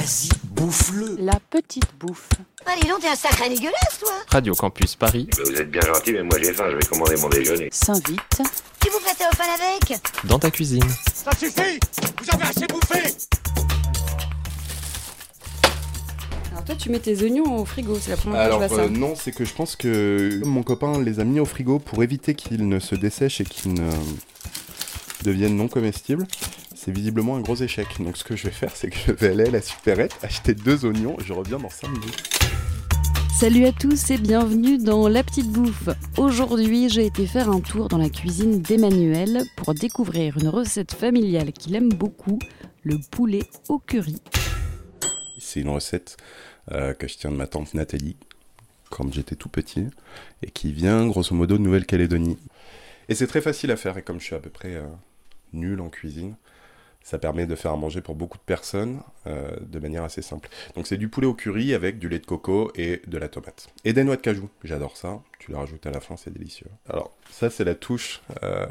Vas-y, bouffe-le. La petite bouffe. Allez, donc, t'es un sacré dégueulasse, toi Radio Campus Paris, Vous êtes bien gentil, mais moi j'ai faim, je vais commander mon déjeuner. S'invite. Tu vous prêtais au fan avec dans ta cuisine. Ça suffit Vous avez assez bouffé Alors toi, tu mets tes oignons au frigo, c'est la première Alors fois que je vois euh, ça. non, c'est que je pense que mon copain les a mis au frigo pour éviter qu'ils ne se dessèchent et qu'ils ne deviennent non comestibles. C'est visiblement un gros échec. Donc ce que je vais faire, c'est que je vais aller à la supérette, acheter deux oignons, et je reviens dans 5 minutes. Salut à tous et bienvenue dans La Petite Bouffe. Aujourd'hui, j'ai été faire un tour dans la cuisine d'Emmanuel pour découvrir une recette familiale qu'il aime beaucoup, le poulet au curry. C'est une recette euh, que je tiens de ma tante Nathalie quand j'étais tout petit et qui vient grosso modo de Nouvelle-Calédonie. Et c'est très facile à faire et comme je suis à peu près euh, nul en cuisine, ça permet de faire à manger pour beaucoup de personnes euh, de manière assez simple. Donc c'est du poulet au curry avec du lait de coco et de la tomate. Et des noix de cajou, j'adore ça. Tu les rajoutes à la fin, c'est délicieux. Alors ça c'est la touche euh,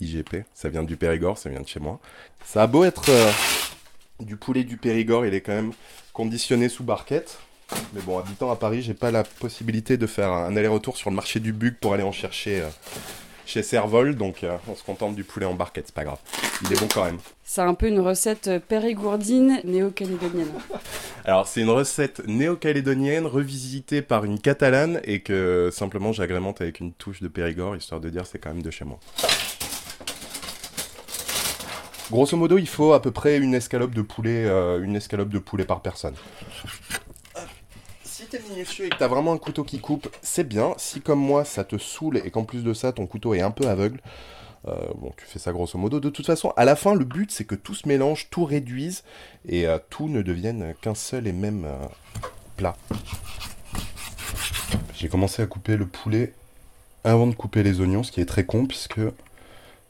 IGP, ça vient du Périgord, ça vient de chez moi. Ça a beau être euh, du poulet du Périgord, il est quand même conditionné sous barquette. Mais bon, habitant à Paris, j'ai pas la possibilité de faire un aller-retour sur le marché du Bug pour aller en chercher chez Servol, donc euh, on se contente du poulet en barquette, c'est pas grave. Il est bon quand même. C'est un peu une recette périgourdine néo-calédonienne. Alors, c'est une recette néo-calédonienne revisitée par une catalane et que simplement j'agrémente avec une touche de Périgord, histoire de dire c'est quand même de chez moi. Grosso modo, il faut à peu près une escalope de poulet, euh, une escalope de poulet par personne. Si t'es minutieux et que t'as vraiment un couteau qui coupe, c'est bien. Si comme moi, ça te saoule et qu'en plus de ça, ton couteau est un peu aveugle, euh, bon, tu fais ça grosso modo. De toute façon, à la fin, le but, c'est que tout se mélange, tout réduise et euh, tout ne devienne qu'un seul et même euh, plat. J'ai commencé à couper le poulet avant de couper les oignons, ce qui est très con puisque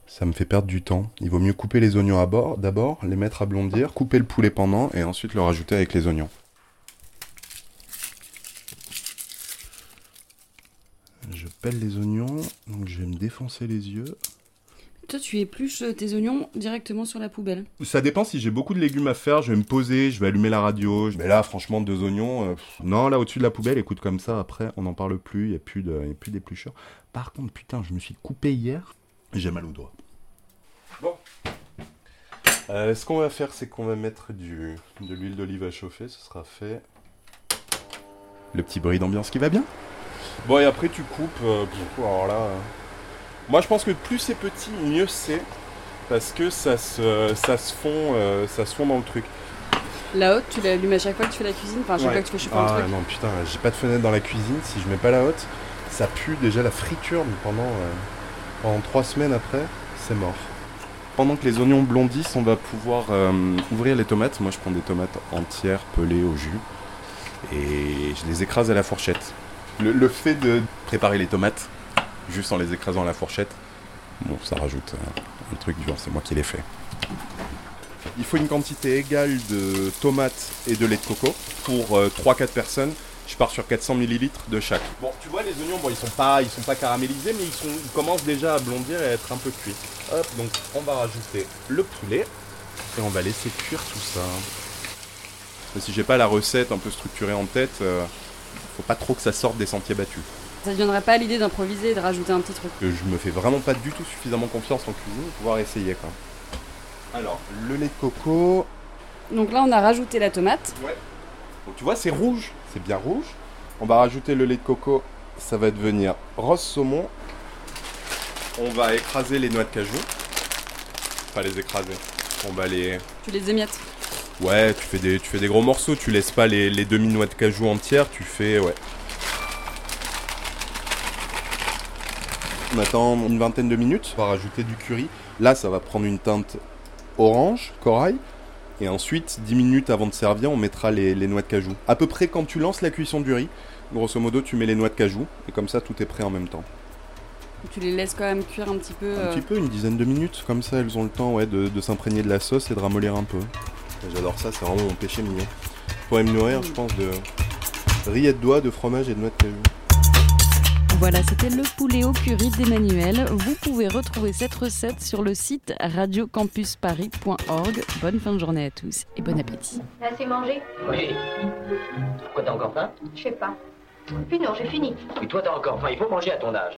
ça me fait perdre du temps. Il vaut mieux couper les oignons à bord d'abord, les mettre à blondir, couper le poulet pendant et ensuite le rajouter avec les oignons. Je pèle les oignons, donc je vais me défoncer les yeux. Toi, tu épluches tes oignons directement sur la poubelle. Ça dépend si j'ai beaucoup de légumes à faire, je vais me poser, je vais allumer la radio. Mais là, franchement, deux oignons, euh, non, là au-dessus de la poubelle, écoute comme ça, après, on n'en parle plus, il n'y a plus d'épluchures. Par contre, putain, je me suis coupé hier, j'ai mal au doigt. Bon. Euh, ce qu'on va faire, c'est qu'on va mettre du, de l'huile d'olive à chauffer, ce sera fait. Le petit bruit d'ambiance qui va bien? Bon, et après, tu coupes, euh, pff, alors là. euh, Moi, je pense que plus c'est petit, mieux c'est. Parce que ça se, ça se fond, euh, ça se fond dans le truc. La haute, tu l'allumes à chaque fois que tu fais la cuisine, enfin à chaque Ouais. fois que tu fais chauffer Ah un truc. non, putain, j'ai pas de fenêtre dans la cuisine. Si je mets pas la haute, ça pue déjà la friture mais pendant, euh, pendant trois semaines après, c'est mort. Pendant que les oignons blondissent, on va pouvoir euh, ouvrir les tomates. Moi, je prends des tomates entières, pelées au jus, et je les écrase à la fourchette. Le, le fait de préparer les tomates juste en les écrasant à la fourchette, bon, ça rajoute euh, un truc dur. C'est moi qui l'ai fait. Il faut une quantité égale de tomates et de lait de coco pour euh, 3-4 personnes. Je pars sur 400 ml de chaque. Bon, tu vois, les oignons, bon, ils sont pas, ils sont pas caramélisés, mais ils, sont, ils commencent déjà à blondir et à être un peu cuits. Hop, donc on va rajouter le poulet et on va laisser cuire tout ça. Mais si j'ai pas la recette un peu structurée en tête, euh, faut pas trop que ça sorte des sentiers battus. Ça ne viendrait pas à l'idée d'improviser et de rajouter un petit truc. que je me fais vraiment pas du tout suffisamment confiance en cuisine pour pouvoir essayer quoi. Alors, le lait de coco, Donc là, on a rajouté la tomate. Donc tu vois, c'est rouge, c'est bien rouge. On va rajouter le lait de coco, ça va devenir rose saumon. On va écraser les noix de cajou. Pas les écraser. On va les. Tu les émiettes. Ouais, tu fais des, tu fais des gros morceaux, tu laisses pas les, les demi-noix de cajou entières, tu fais. Ouais. On attend une vingtaine de minutes. On va rajouter du curry. Là, ça va prendre une teinte orange, corail. Et ensuite, 10 minutes avant de servir, on mettra les, les noix de cajou. À peu près quand tu lances la cuisson du riz, grosso modo, tu mets les noix de cajou. Et comme ça, tout est prêt en même temps. Tu les laisses quand même cuire un petit peu. Un euh, petit peu, une dizaine de minutes. Comme ça, elles ont le temps ouais, de, de s'imprégner de la sauce et de ramollir un peu. J'adore ça, c'est vraiment mon péché mignon. Je pourrais me nourrir, je pense, de rillettes de doigts, de fromage et de noix de cajou. Voilà, c'était le poulet au curry d'Emmanuel. Vous pouvez retrouver cette recette sur le site radiocampusparis.org. Bonne fin de journée à tous et bon appétit. T'as assez mangé? Oui. Pourquoi t'as encore faim? Je sais pas. Puis non, j'ai fini. Oui, toi t'as encore faim, il faut manger à ton âge.